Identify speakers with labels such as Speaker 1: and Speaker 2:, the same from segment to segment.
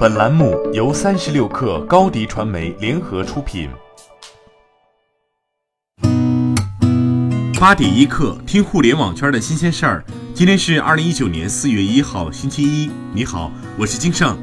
Speaker 1: 本栏目由三十六氪高低传媒联合出品。八点一刻，听互联网圈的新鲜事儿。今天是二零一九年四月一号，星期一。你好，我是金盛。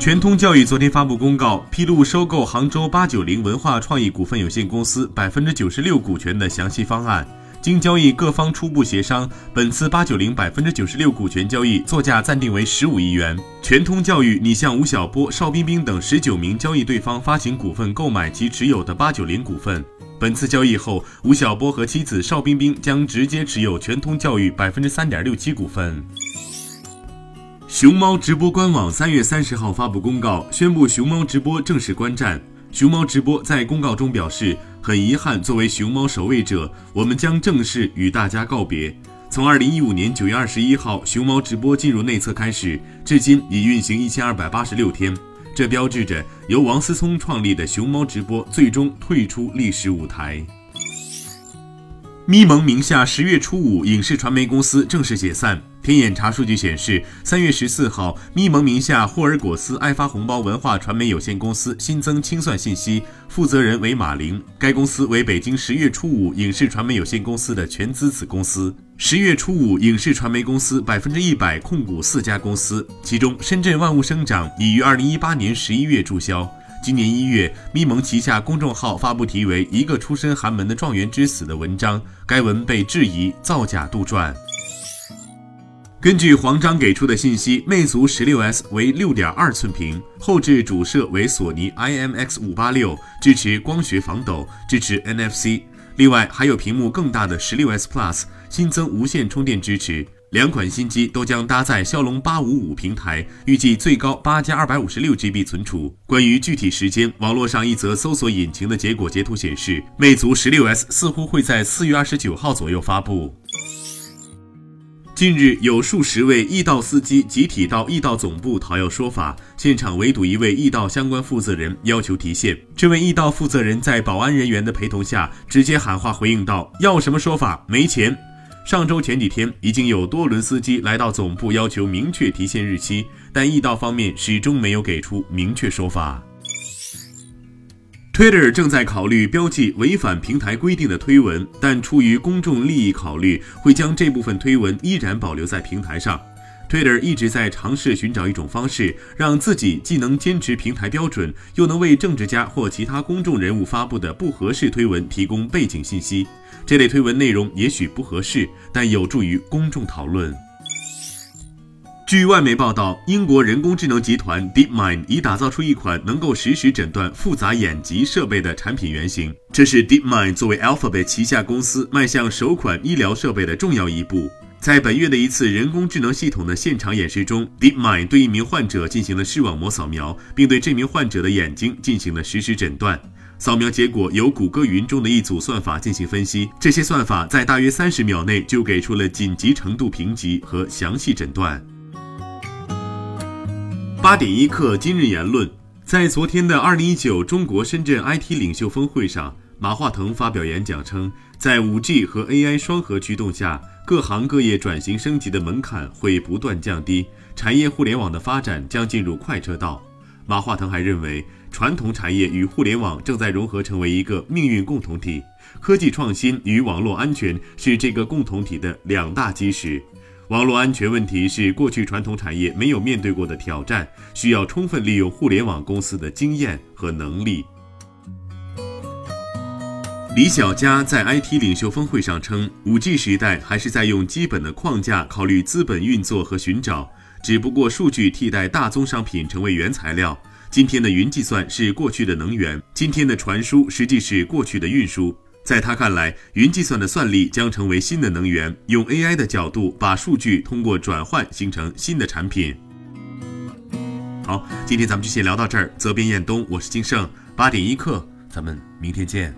Speaker 1: 全通教育昨天发布公告，披露收购杭州八九零文化创意股份有限公司百分之九十六股权的详细方案。经交易各方初步协商，本次八九零百分之九十六股权交易作价暂定为十五亿元。全通教育拟向吴晓波、邵冰冰等十九名交易对方发行股份购买其持有的八九零股份。本次交易后，吴晓波和妻子邵冰冰将直接持有全通教育百分之三点六七股份。熊猫直播官网三月三十号发布公告，宣布熊猫直播正式观战。熊猫直播在公告中表示。很遗憾，作为熊猫守卫者，我们将正式与大家告别。从二零一五年九月二十一号熊猫直播进入内测开始，至今已运行一千二百八十六天，这标志着由王思聪创立的熊猫直播最终退出历史舞台。咪蒙名下十月初五影视传媒公司正式解散。天眼查数据显示，三月十四号，咪蒙名下霍尔果斯爱发红包文化传媒有限公司新增清算信息，负责人为马玲。该公司为北京十月初五影视传媒有限公司的全资子公司。十月初五影视传媒公司百分之一百控股四家公司，其中深圳万物生长已于二零一八年十一月注销。今年一月，咪蒙旗下公众号发布题为《一个出身寒门的状元之死》的文章，该文被质疑造假杜撰。根据黄章给出的信息，魅族十六 S 为六点二寸屏，后置主摄为索尼 IMX 五八六，支持光学防抖，支持 NFC。另外还有屏幕更大的十六 S Plus，新增无线充电支持。两款新机都将搭载骁龙八五五平台，预计最高八加二百五十六 GB 存储。关于具体时间，网络上一则搜索引擎的结果截图显示，魅族十六 S 似乎会在四月二十九号左右发布。近日，有数十位易到司机集体到易到总部讨要说法，现场围堵一位易到相关负责人，要求提现。这位易到负责人在保安人员的陪同下，直接喊话回应道：“要什么说法？没钱。”上周前几天，已经有多轮司机来到总部要求明确提现日期，但易到方面始终没有给出明确说法。Twitter 正在考虑标记违反平台规定的推文，但出于公众利益考虑，会将这部分推文依然保留在平台上。Twitter 一直在尝试寻找一种方式，让自己既能坚持平台标准，又能为政治家或其他公众人物发布的不合适推文提供背景信息。这类推文内容也许不合适，但有助于公众讨论。据外媒报道，英国人工智能集团 DeepMind 已打造出一款能够实时诊断复杂眼疾设备的产品原型。这是 DeepMind 作为 Alphabet 旗下公司迈向首款医疗设备的重要一步。在本月的一次人工智能系统的现场演示中，DeepMind 对一名患者进行了视网膜扫描，并对这名患者的眼睛进行了实时诊断。扫描结果由谷歌云中的一组算法进行分析，这些算法在大约三十秒内就给出了紧急程度评级和详细诊断。八点一刻，今日言论，在昨天的二零一九中国深圳 IT 领袖峰会上，马化腾发表演讲称，在五 G 和 AI 双核驱动下。各行各业转型升级的门槛会不断降低，产业互联网的发展将进入快车道。马化腾还认为，传统产业与互联网正在融合成为一个命运共同体，科技创新与网络安全是这个共同体的两大基石。网络安全问题是过去传统产业没有面对过的挑战，需要充分利用互联网公司的经验和能力。李小加在 IT 领袖峰会上称，5G 时代还是在用基本的框架考虑资本运作和寻找，只不过数据替代大宗商品成为原材料。今天的云计算是过去的能源，今天的传输实际是过去的运输。在他看来，云计算的算力将成为新的能源。用 AI 的角度，把数据通过转换形成新的产品。好，今天咱们就先聊到这儿。责编：彦东，我是金盛，八点一刻，咱们明天见。